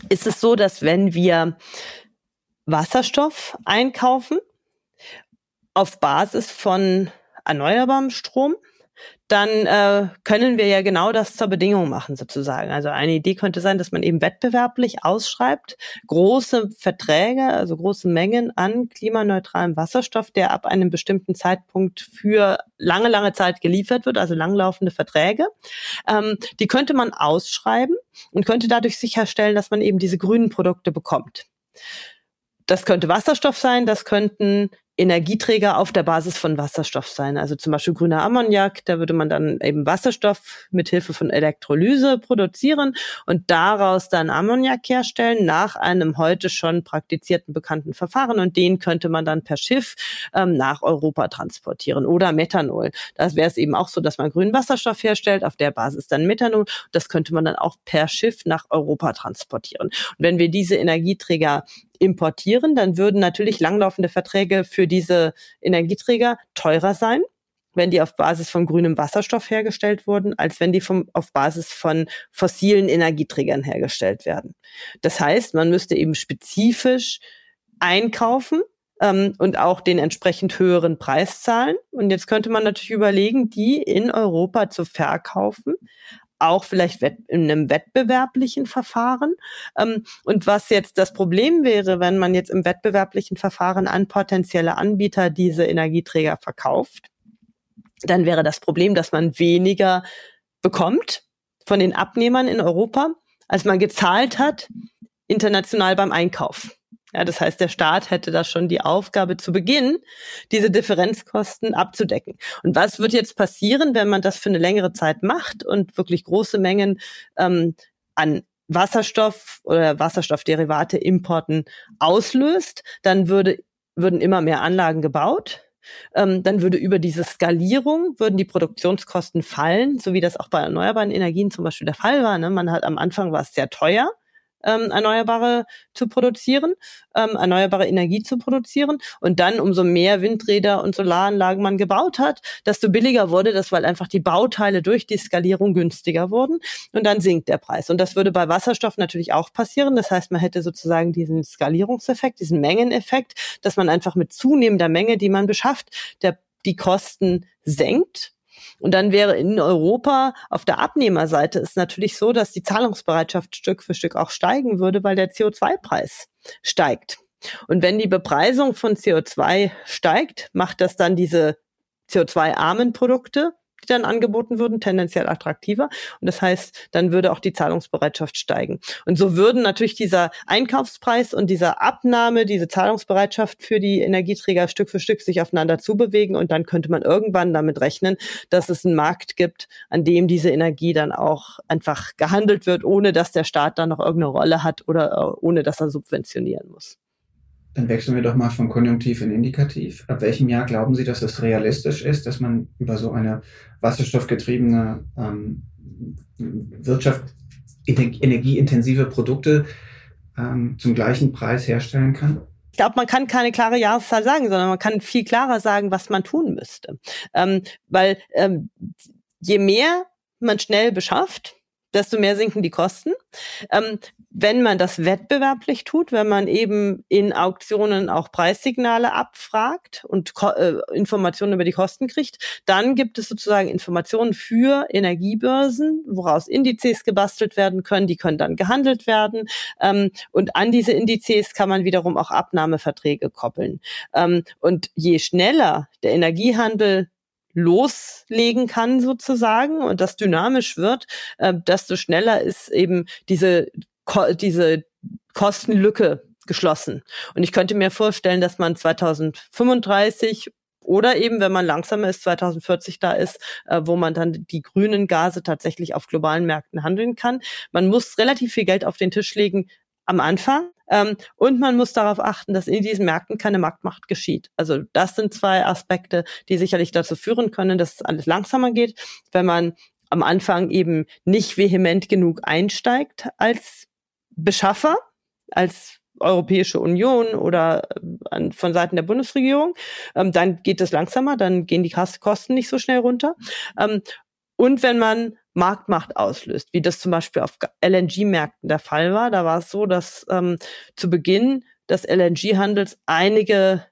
ist es so, dass wenn wir Wasserstoff einkaufen, auf Basis von erneuerbarem Strom, dann äh, können wir ja genau das zur Bedingung machen sozusagen. Also eine Idee könnte sein, dass man eben wettbewerblich ausschreibt, große Verträge, also große Mengen an klimaneutralem Wasserstoff, der ab einem bestimmten Zeitpunkt für lange, lange Zeit geliefert wird, also langlaufende Verträge. Ähm, die könnte man ausschreiben und könnte dadurch sicherstellen, dass man eben diese grünen Produkte bekommt. Das könnte Wasserstoff sein, das könnten Energieträger auf der Basis von Wasserstoff sein. Also zum Beispiel grüner Ammoniak, da würde man dann eben Wasserstoff mit Hilfe von Elektrolyse produzieren und daraus dann Ammoniak herstellen nach einem heute schon praktizierten bekannten Verfahren und den könnte man dann per Schiff ähm, nach Europa transportieren oder Methanol. Das wäre es eben auch so, dass man grünen Wasserstoff herstellt, auf der Basis dann Methanol. Das könnte man dann auch per Schiff nach Europa transportieren. Und wenn wir diese Energieträger importieren, dann würden natürlich langlaufende Verträge für diese Energieträger teurer sein, wenn die auf Basis von grünem Wasserstoff hergestellt wurden, als wenn die vom, auf Basis von fossilen Energieträgern hergestellt werden. Das heißt, man müsste eben spezifisch einkaufen ähm, und auch den entsprechend höheren Preis zahlen. Und jetzt könnte man natürlich überlegen, die in Europa zu verkaufen, auch vielleicht in einem wettbewerblichen Verfahren. Ähm, und was jetzt das Problem wäre, wenn man jetzt im wettbewerblichen Verfahren an potenzielle Anbieter diese Energieträger verkauft, dann wäre das Problem, dass man weniger bekommt von den Abnehmern in Europa, als man gezahlt hat international beim Einkauf. Ja, das heißt, der Staat hätte da schon die Aufgabe zu Beginn, diese Differenzkosten abzudecken. Und was wird jetzt passieren, wenn man das für eine längere Zeit macht und wirklich große Mengen ähm, an Wasserstoff oder Wasserstoffderivate Importen auslöst? Dann würde, würden immer mehr Anlagen gebaut. Ähm, dann würde über diese Skalierung würden die Produktionskosten fallen, so wie das auch bei erneuerbaren Energien zum Beispiel der Fall war. Ne? Man hat am Anfang war es sehr teuer, ähm, erneuerbare zu produzieren, ähm, erneuerbare Energie zu produzieren. Und dann, umso mehr Windräder und Solaranlagen man gebaut hat, desto billiger wurde das, weil einfach die Bauteile durch die Skalierung günstiger wurden. Und dann sinkt der Preis. Und das würde bei Wasserstoff natürlich auch passieren. Das heißt, man hätte sozusagen diesen Skalierungseffekt, diesen Mengeneffekt, dass man einfach mit zunehmender Menge, die man beschafft, der, die Kosten senkt und dann wäre in Europa auf der Abnehmerseite ist natürlich so, dass die Zahlungsbereitschaft Stück für Stück auch steigen würde, weil der CO2-Preis steigt. Und wenn die Bepreisung von CO2 steigt, macht das dann diese CO2-armen Produkte die dann angeboten würden, tendenziell attraktiver. Und das heißt, dann würde auch die Zahlungsbereitschaft steigen. Und so würden natürlich dieser Einkaufspreis und dieser Abnahme, diese Zahlungsbereitschaft für die Energieträger Stück für Stück sich aufeinander zubewegen. Und dann könnte man irgendwann damit rechnen, dass es einen Markt gibt, an dem diese Energie dann auch einfach gehandelt wird, ohne dass der Staat dann noch irgendeine Rolle hat oder äh, ohne dass er subventionieren muss.
Dann wechseln wir doch mal von Konjunktiv in Indikativ. Ab welchem Jahr glauben Sie, dass es realistisch ist, dass man über so eine wasserstoffgetriebene ähm, Wirtschaft energieintensive Produkte ähm, zum gleichen Preis herstellen kann?
Ich glaube, man kann keine klare Jahreszahl sagen, sondern man kann viel klarer sagen, was man tun müsste. Ähm, weil ähm, je mehr man schnell beschafft, desto mehr sinken die Kosten. Ähm, wenn man das wettbewerblich tut, wenn man eben in Auktionen auch Preissignale abfragt und äh, Informationen über die Kosten kriegt, dann gibt es sozusagen Informationen für Energiebörsen, woraus Indizes gebastelt werden können. Die können dann gehandelt werden. Ähm, und an diese Indizes kann man wiederum auch Abnahmeverträge koppeln. Ähm, und je schneller der Energiehandel loslegen kann sozusagen und das dynamisch wird, äh, desto schneller ist eben diese, Ko diese Kostenlücke geschlossen. Und ich könnte mir vorstellen, dass man 2035 oder eben, wenn man langsamer ist, 2040 da ist, äh, wo man dann die grünen Gase tatsächlich auf globalen Märkten handeln kann. Man muss relativ viel Geld auf den Tisch legen am Anfang, ähm, und man muss darauf achten, dass in diesen Märkten keine Marktmacht geschieht. Also das sind zwei Aspekte, die sicherlich dazu führen können, dass es alles langsamer geht, wenn man am Anfang eben nicht vehement genug einsteigt als Beschaffer, als Europäische Union oder äh, von Seiten der Bundesregierung, ähm, dann geht es langsamer, dann gehen die Kosten nicht so schnell runter. Ähm, und wenn man Marktmacht auslöst, wie das zum Beispiel auf LNG-Märkten der Fall war. Da war es so, dass ähm, zu Beginn des LNG-Handels einige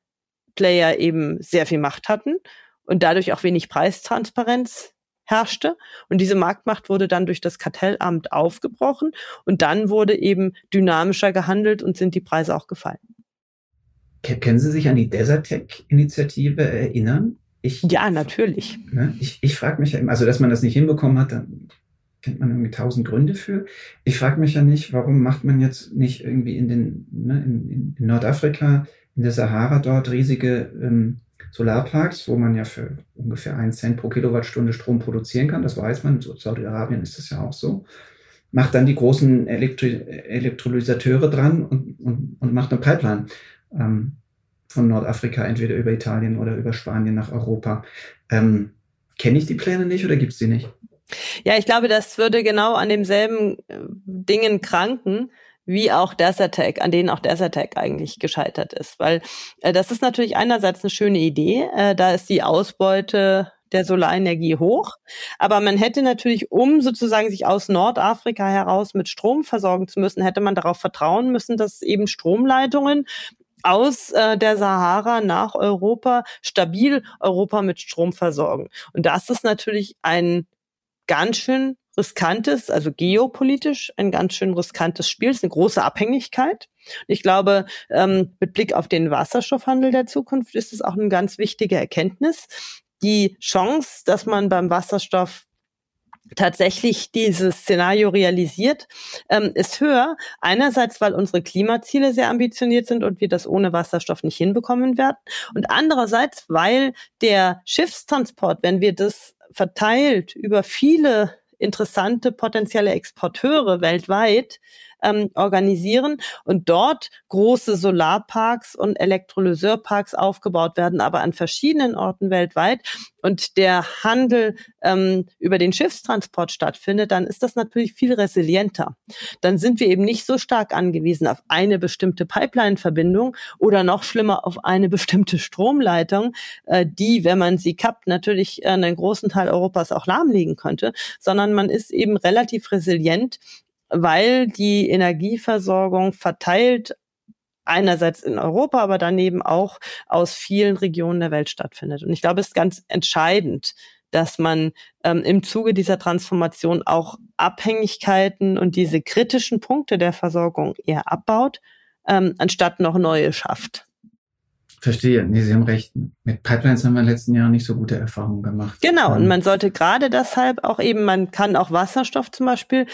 Player eben sehr viel Macht hatten und dadurch auch wenig Preistransparenz herrschte. Und diese Marktmacht wurde dann durch das Kartellamt aufgebrochen und dann wurde eben dynamischer gehandelt und sind die Preise auch gefallen.
Können Sie sich an die Desertec-Initiative erinnern?
Ich, ja, natürlich.
Ne, ich ich frage mich ja immer, also dass man das nicht hinbekommen hat, dann kennt man irgendwie tausend Gründe für. Ich frage mich ja nicht, warum macht man jetzt nicht irgendwie in den ne, in, in Nordafrika, in der Sahara dort riesige ähm, Solarparks, wo man ja für ungefähr einen Cent pro Kilowattstunde Strom produzieren kann. Das weiß man. In Saudi-Arabien ist das ja auch so. Macht dann die großen Elektro Elektrolysateure dran und, und, und macht eine Pipeline. Ähm, von Nordafrika, entweder über Italien oder über Spanien nach Europa. Ähm, Kenne ich die Pläne nicht oder gibt es die nicht?
Ja, ich glaube, das würde genau an demselben äh, Dingen kranken, wie auch Desertec, an denen auch Desertec eigentlich gescheitert ist. Weil äh, das ist natürlich einerseits eine schöne Idee, äh, da ist die Ausbeute der Solarenergie hoch. Aber man hätte natürlich, um sozusagen sich aus Nordafrika heraus mit Strom versorgen zu müssen, hätte man darauf vertrauen müssen, dass eben Stromleitungen aus äh, der Sahara nach Europa stabil Europa mit Strom versorgen. Und das ist natürlich ein ganz schön riskantes, also geopolitisch ein ganz schön riskantes Spiel. Es ist eine große Abhängigkeit. Ich glaube, ähm, mit Blick auf den Wasserstoffhandel der Zukunft ist es auch eine ganz wichtige Erkenntnis, die Chance, dass man beim Wasserstoff tatsächlich dieses Szenario realisiert, ähm, ist höher. Einerseits, weil unsere Klimaziele sehr ambitioniert sind und wir das ohne Wasserstoff nicht hinbekommen werden. Und andererseits, weil der Schiffstransport, wenn wir das verteilt über viele interessante potenzielle Exporteure weltweit ähm, organisieren und dort große Solarparks und Elektrolyseurparks aufgebaut werden, aber an verschiedenen Orten weltweit und der Handel ähm, über den Schiffstransport stattfindet, dann ist das natürlich viel resilienter. Dann sind wir eben nicht so stark angewiesen auf eine bestimmte Pipeline-Verbindung oder noch schlimmer auf eine bestimmte Stromleitung, äh, die, wenn man sie kappt, natürlich äh, einen großen Teil Europas auch lahmlegen könnte, sondern man ist eben relativ resilient weil die Energieversorgung verteilt einerseits in Europa, aber daneben auch aus vielen Regionen der Welt stattfindet. Und ich glaube, es ist ganz entscheidend, dass man ähm, im Zuge dieser Transformation auch Abhängigkeiten und diese kritischen Punkte der Versorgung eher abbaut, ähm, anstatt noch neue schafft.
Verstehe. Nee, Sie haben recht. Mit Pipelines haben wir in den letzten Jahren nicht so gute Erfahrungen gemacht.
Genau. Und ähm, man sollte gerade deshalb auch eben, man kann auch Wasserstoff zum Beispiel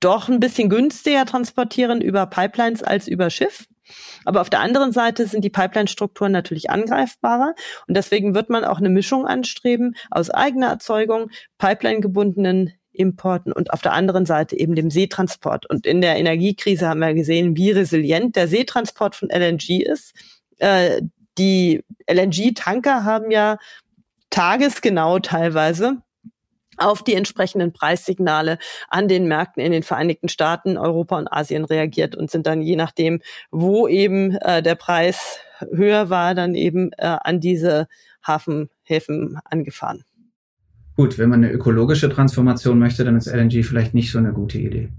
doch ein bisschen günstiger transportieren über Pipelines als über Schiff. Aber auf der anderen Seite sind die Pipeline-Strukturen natürlich angreifbarer und deswegen wird man auch eine Mischung anstreben aus eigener Erzeugung, Pipeline-gebundenen Importen und auf der anderen Seite eben dem Seetransport. Und in der Energiekrise haben wir gesehen, wie resilient der Seetransport von LNG ist. Äh, die LNG-Tanker haben ja tagesgenau teilweise auf die entsprechenden Preissignale an den Märkten in den Vereinigten Staaten, Europa und Asien reagiert und sind dann je nachdem, wo eben äh, der Preis höher war, dann eben äh, an diese Hafenhäfen angefahren.
Gut, wenn man eine ökologische Transformation möchte, dann ist LNG vielleicht nicht so eine gute Idee.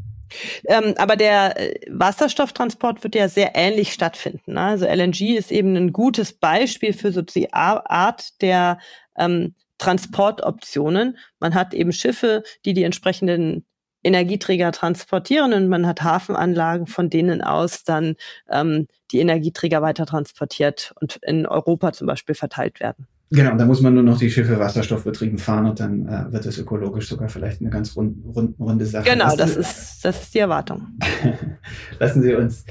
Ähm, aber der äh, Wasserstofftransport wird ja sehr ähnlich stattfinden. Ne? Also LNG ist eben ein gutes Beispiel für so die Art der ähm, Transportoptionen. Man hat eben Schiffe, die die entsprechenden Energieträger transportieren und man hat Hafenanlagen, von denen aus dann ähm, die Energieträger weiter transportiert und in Europa zum Beispiel verteilt werden.
Genau, da muss man nur noch die Schiffe wasserstoffbetrieben fahren und dann äh, wird es ökologisch sogar vielleicht eine ganz rund, rund, runde Sache.
Genau, das ist, das ist die Erwartung.
Lassen Sie uns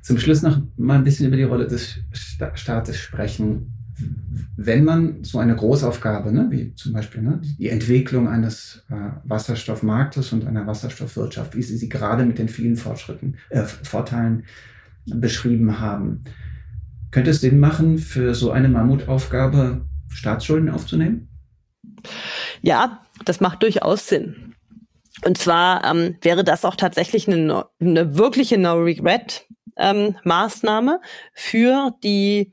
zum Schluss noch mal ein bisschen über die Rolle des Staates sprechen wenn man so eine Großaufgabe, ne, wie zum Beispiel ne, die Entwicklung eines äh, Wasserstoffmarktes und einer Wasserstoffwirtschaft, wie Sie sie gerade mit den vielen Fortschritten, äh, Vorteilen beschrieben haben, könnte es Sinn machen, für so eine Mammutaufgabe Staatsschulden aufzunehmen?
Ja, das macht durchaus Sinn. Und zwar ähm, wäre das auch tatsächlich eine, eine wirkliche No-Regret-Maßnahme ähm, für die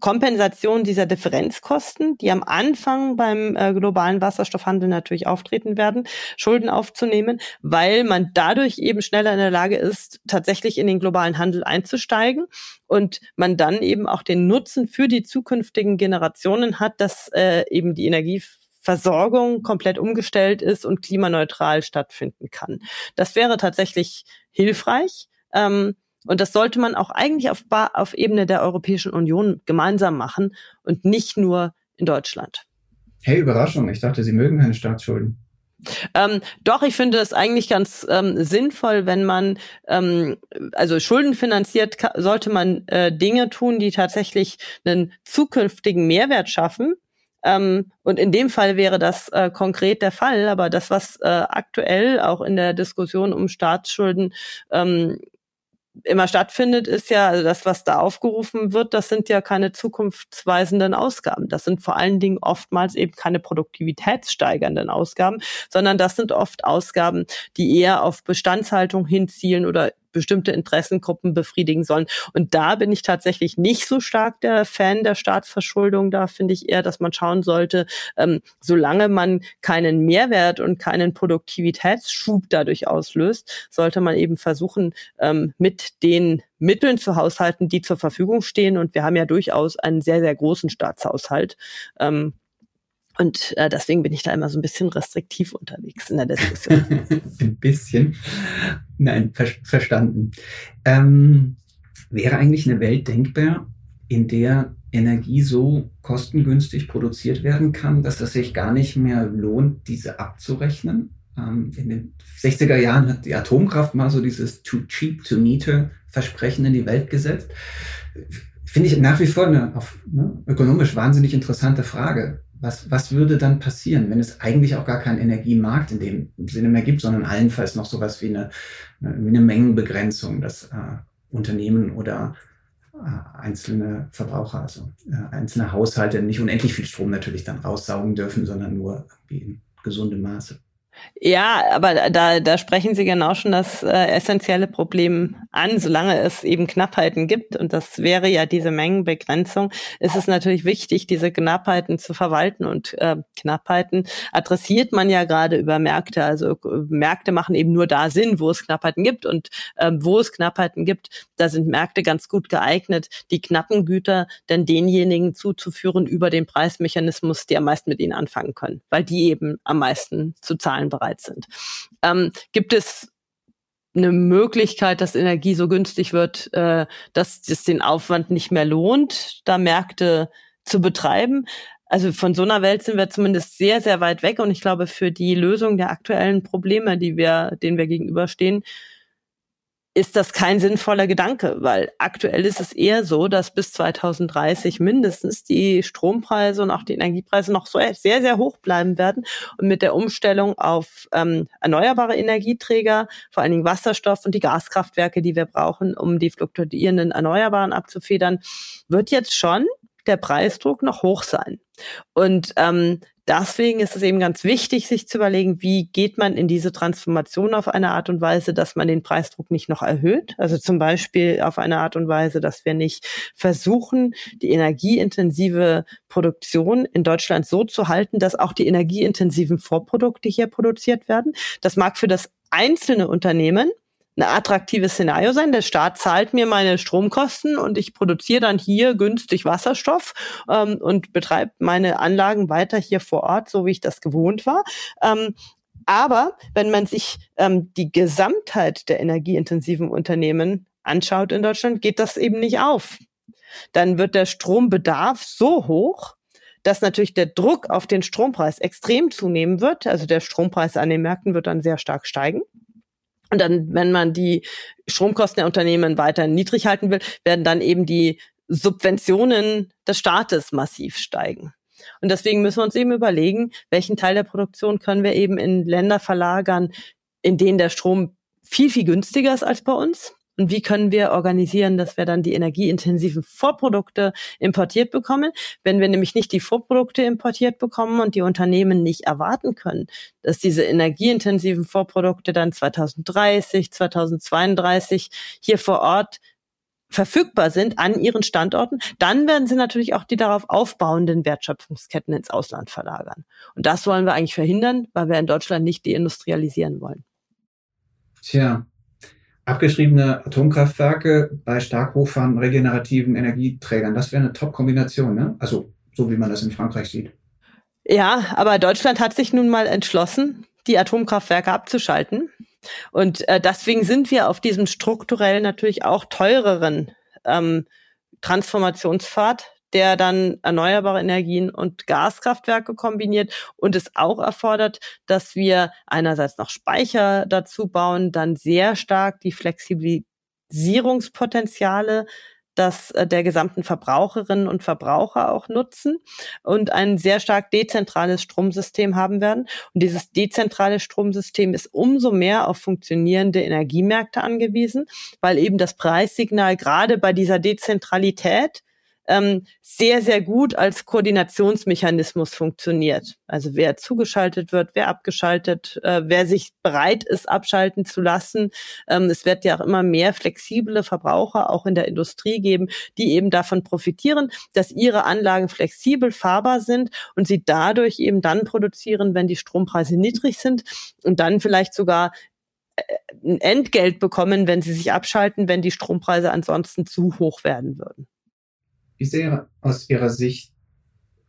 Kompensation dieser Differenzkosten, die am Anfang beim äh, globalen Wasserstoffhandel natürlich auftreten werden, Schulden aufzunehmen, weil man dadurch eben schneller in der Lage ist, tatsächlich in den globalen Handel einzusteigen und man dann eben auch den Nutzen für die zukünftigen Generationen hat, dass äh, eben die Energieversorgung komplett umgestellt ist und klimaneutral stattfinden kann. Das wäre tatsächlich hilfreich. Ähm, und das sollte man auch eigentlich auf, auf Ebene der Europäischen Union gemeinsam machen und nicht nur in Deutschland.
Hey, Überraschung. Ich dachte, Sie mögen keine Staatsschulden.
Ähm, doch, ich finde es eigentlich ganz ähm, sinnvoll, wenn man ähm, also Schulden finanziert, sollte man äh, Dinge tun, die tatsächlich einen zukünftigen Mehrwert schaffen. Ähm, und in dem Fall wäre das äh, konkret der Fall, aber das, was äh, aktuell auch in der Diskussion um Staatsschulden ähm, immer stattfindet, ist ja, also das, was da aufgerufen wird, das sind ja keine zukunftsweisenden Ausgaben. Das sind vor allen Dingen oftmals eben keine produktivitätssteigernden Ausgaben, sondern das sind oft Ausgaben, die eher auf Bestandshaltung hinzielen oder bestimmte Interessengruppen befriedigen sollen. Und da bin ich tatsächlich nicht so stark der Fan der Staatsverschuldung. Da finde ich eher, dass man schauen sollte, ähm, solange man keinen Mehrwert und keinen Produktivitätsschub dadurch auslöst, sollte man eben versuchen, ähm, mit den Mitteln zu haushalten, die zur Verfügung stehen. Und wir haben ja durchaus einen sehr, sehr großen Staatshaushalt. Ähm, und äh, deswegen bin ich da immer so ein bisschen restriktiv unterwegs in der Diskussion.
ein bisschen. Nein, ver verstanden. Ähm, wäre eigentlich eine Welt denkbar, in der Energie so kostengünstig produziert werden kann, dass es sich gar nicht mehr lohnt, diese abzurechnen. Ähm, in den 60er Jahren hat die Atomkraft mal so dieses too cheap to meter Versprechen in die Welt gesetzt. Finde ich nach wie vor eine auf, ne, ökonomisch wahnsinnig interessante Frage. Was, was würde dann passieren, wenn es eigentlich auch gar keinen Energiemarkt in dem Sinne mehr gibt, sondern allenfalls noch sowas wie eine, wie eine Mengenbegrenzung, dass äh, Unternehmen oder äh, einzelne Verbraucher, also äh, einzelne Haushalte nicht unendlich viel Strom natürlich dann raussaugen dürfen, sondern nur in gesundem Maße.
Ja, aber da, da sprechen Sie genau schon das äh, essentielle Problem an. Solange es eben Knappheiten gibt, und das wäre ja diese Mengenbegrenzung, ist es natürlich wichtig, diese Knappheiten zu verwalten. Und äh, Knappheiten adressiert man ja gerade über Märkte. Also Märkte machen eben nur da Sinn, wo es Knappheiten gibt. Und äh, wo es Knappheiten gibt, da sind Märkte ganz gut geeignet, die knappen Güter dann denjenigen zuzuführen über den Preismechanismus, die am meisten mit ihnen anfangen können, weil die eben am meisten zu zahlen bereit sind. Ähm, gibt es eine Möglichkeit, dass Energie so günstig wird, äh, dass es den Aufwand nicht mehr lohnt, da Märkte zu betreiben. Also von so einer Welt sind wir zumindest sehr, sehr weit weg. Und ich glaube, für die Lösung der aktuellen Probleme, die wir, denen wir gegenüberstehen, ist das kein sinnvoller Gedanke, weil aktuell ist es eher so, dass bis 2030 mindestens die Strompreise und auch die Energiepreise noch so sehr, sehr hoch bleiben werden. Und mit der Umstellung auf ähm, erneuerbare Energieträger, vor allen Dingen Wasserstoff und die Gaskraftwerke, die wir brauchen, um die fluktuierenden Erneuerbaren abzufedern, wird jetzt schon der Preisdruck noch hoch sein. Und ähm, deswegen ist es eben ganz wichtig, sich zu überlegen, wie geht man in diese Transformation auf eine Art und Weise, dass man den Preisdruck nicht noch erhöht. Also zum Beispiel auf eine Art und Weise, dass wir nicht versuchen, die energieintensive Produktion in Deutschland so zu halten, dass auch die energieintensiven Vorprodukte hier produziert werden. Das mag für das einzelne Unternehmen ein attraktives Szenario sein. Der Staat zahlt mir meine Stromkosten und ich produziere dann hier günstig Wasserstoff ähm, und betreibe meine Anlagen weiter hier vor Ort, so wie ich das gewohnt war. Ähm, aber wenn man sich ähm, die Gesamtheit der energieintensiven Unternehmen anschaut in Deutschland, geht das eben nicht auf. Dann wird der Strombedarf so hoch, dass natürlich der Druck auf den Strompreis extrem zunehmen wird. Also der Strompreis an den Märkten wird dann sehr stark steigen. Und dann, wenn man die Stromkosten der Unternehmen weiter niedrig halten will, werden dann eben die Subventionen des Staates massiv steigen. Und deswegen müssen wir uns eben überlegen, welchen Teil der Produktion können wir eben in Länder verlagern, in denen der Strom viel, viel günstiger ist als bei uns. Und wie können wir organisieren, dass wir dann die energieintensiven Vorprodukte importiert bekommen? Wenn wir nämlich nicht die Vorprodukte importiert bekommen und die Unternehmen nicht erwarten können, dass diese energieintensiven Vorprodukte dann 2030, 2032 hier vor Ort verfügbar sind an ihren Standorten, dann werden sie natürlich auch die darauf aufbauenden Wertschöpfungsketten ins Ausland verlagern. Und das wollen wir eigentlich verhindern, weil wir in Deutschland nicht deindustrialisieren wollen.
Tja, abgeschriebene Atomkraftwerke bei stark hochfahrenden regenerativen Energieträgern. Das wäre eine Top-Kombination, ne? Also so wie man das in Frankreich sieht.
Ja, aber Deutschland hat sich nun mal entschlossen, die Atomkraftwerke abzuschalten. Und äh, deswegen sind wir auf diesem strukturell natürlich auch teureren ähm, Transformationspfad der dann erneuerbare Energien und Gaskraftwerke kombiniert und es auch erfordert, dass wir einerseits noch Speicher dazu bauen, dann sehr stark die Flexibilisierungspotenziale das äh, der gesamten Verbraucherinnen und Verbraucher auch nutzen und ein sehr stark dezentrales Stromsystem haben werden. Und dieses dezentrale Stromsystem ist umso mehr auf funktionierende Energiemärkte angewiesen, weil eben das Preissignal gerade bei dieser Dezentralität ähm, sehr, sehr gut als Koordinationsmechanismus funktioniert. Also wer zugeschaltet wird, wer abgeschaltet, äh, wer sich bereit ist, abschalten zu lassen. Ähm, es wird ja auch immer mehr flexible Verbraucher auch in der Industrie geben, die eben davon profitieren, dass ihre Anlagen flexibel fahrbar sind und sie dadurch eben dann produzieren, wenn die Strompreise niedrig sind und dann vielleicht sogar äh, ein Entgelt bekommen, wenn sie sich abschalten, wenn die Strompreise ansonsten zu hoch werden würden.
Wie sähe aus Ihrer Sicht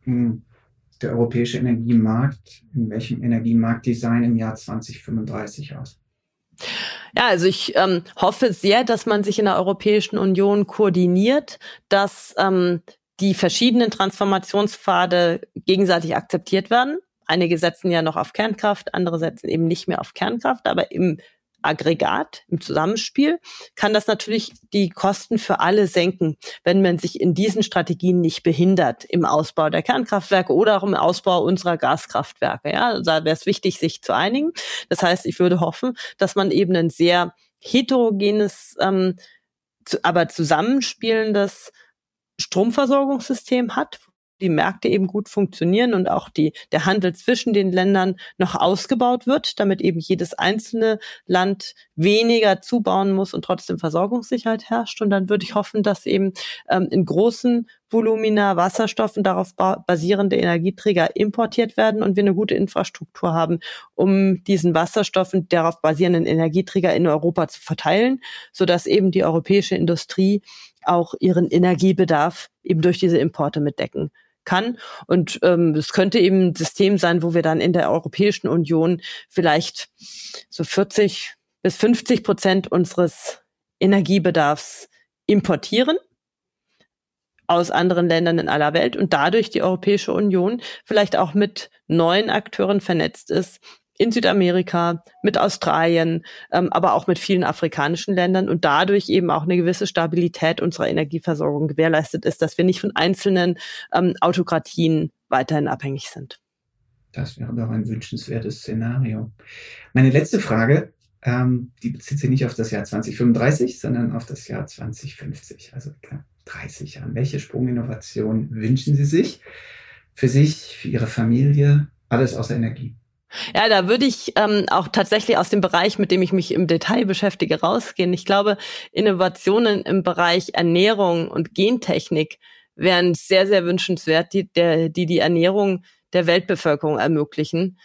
hm, der europäische Energiemarkt, in welchem Energiemarktdesign im Jahr 2035 aus?
Ja, also ich ähm, hoffe sehr, dass man sich in der Europäischen Union koordiniert, dass ähm, die verschiedenen Transformationspfade gegenseitig akzeptiert werden. Einige setzen ja noch auf Kernkraft, andere setzen eben nicht mehr auf Kernkraft, aber im Aggregat, im Zusammenspiel, kann das natürlich die Kosten für alle senken, wenn man sich in diesen Strategien nicht behindert im Ausbau der Kernkraftwerke oder auch im Ausbau unserer Gaskraftwerke. Ja, da wäre es wichtig, sich zu einigen. Das heißt, ich würde hoffen, dass man eben ein sehr heterogenes, ähm, aber zusammenspielendes Stromversorgungssystem hat, die Märkte eben gut funktionieren und auch die, der Handel zwischen den Ländern noch ausgebaut wird, damit eben jedes einzelne Land weniger zubauen muss und trotzdem Versorgungssicherheit herrscht. Und dann würde ich hoffen, dass eben ähm, in großen Volumina Wasserstoff und darauf basierende Energieträger importiert werden und wir eine gute Infrastruktur haben, um diesen Wasserstoff und darauf basierenden Energieträger in Europa zu verteilen, sodass eben die europäische Industrie auch ihren Energiebedarf eben durch diese Importe mitdecken kann. Und ähm, es könnte eben ein System sein, wo wir dann in der Europäischen Union vielleicht so 40 bis 50 Prozent unseres Energiebedarfs importieren aus anderen Ländern in aller Welt und dadurch die Europäische Union vielleicht auch mit neuen Akteuren vernetzt ist, in Südamerika, mit Australien, ähm, aber auch mit vielen afrikanischen Ländern und dadurch eben auch eine gewisse Stabilität unserer Energieversorgung gewährleistet ist, dass wir nicht von einzelnen ähm, Autokratien weiterhin abhängig sind.
Das wäre doch ein wünschenswertes Szenario. Meine letzte Frage, ähm, die bezieht sich nicht auf das Jahr 2035, sondern auf das Jahr 2050, also knapp 30 Jahren. Welche Sprunginnovation wünschen Sie sich für sich, für Ihre Familie, alles außer Energie?
Ja, da würde ich ähm, auch tatsächlich aus dem Bereich, mit dem ich mich im Detail beschäftige, rausgehen. Ich glaube, Innovationen im Bereich Ernährung und Gentechnik wären sehr, sehr wünschenswert, die der, die, die Ernährung der Weltbevölkerung ermöglichen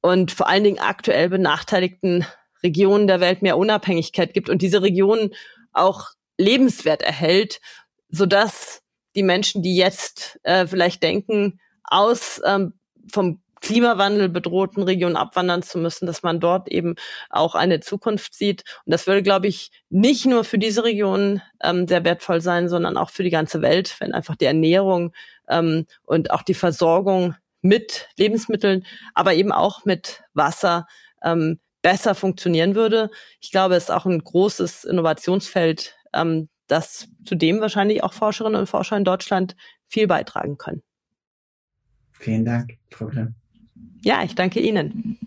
und vor allen Dingen aktuell benachteiligten Regionen der Welt mehr Unabhängigkeit gibt und diese Regionen auch lebenswert erhält, sodass die Menschen, die jetzt äh, vielleicht denken, aus ähm, vom Klimawandel bedrohten Regionen abwandern zu müssen, dass man dort eben auch eine Zukunft sieht. Und das würde, glaube ich, nicht nur für diese Region ähm, sehr wertvoll sein, sondern auch für die ganze Welt, wenn einfach die Ernährung ähm, und auch die Versorgung mit Lebensmitteln, aber eben auch mit Wasser ähm, besser funktionieren würde. Ich glaube, es ist auch ein großes Innovationsfeld, ähm, das zudem wahrscheinlich auch Forscherinnen und Forscher in Deutschland viel beitragen können.
Vielen Dank, Frau Grimm.
Ja, ich danke Ihnen.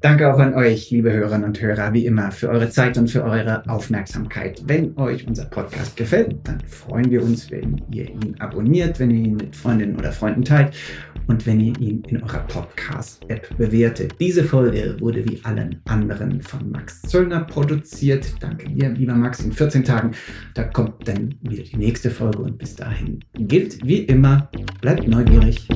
Danke auch an euch, liebe Hörerinnen und Hörer, wie immer, für eure Zeit und für eure Aufmerksamkeit. Wenn euch unser Podcast gefällt, dann freuen wir uns, wenn ihr ihn abonniert, wenn ihr ihn mit Freundinnen oder Freunden teilt und wenn ihr ihn in eurer Podcast-App bewertet. Diese Folge wurde wie allen anderen von Max Zöllner produziert. Danke dir, lieber Max. In 14 Tagen, da kommt dann wieder die nächste Folge und bis dahin gilt wie immer, bleibt neugierig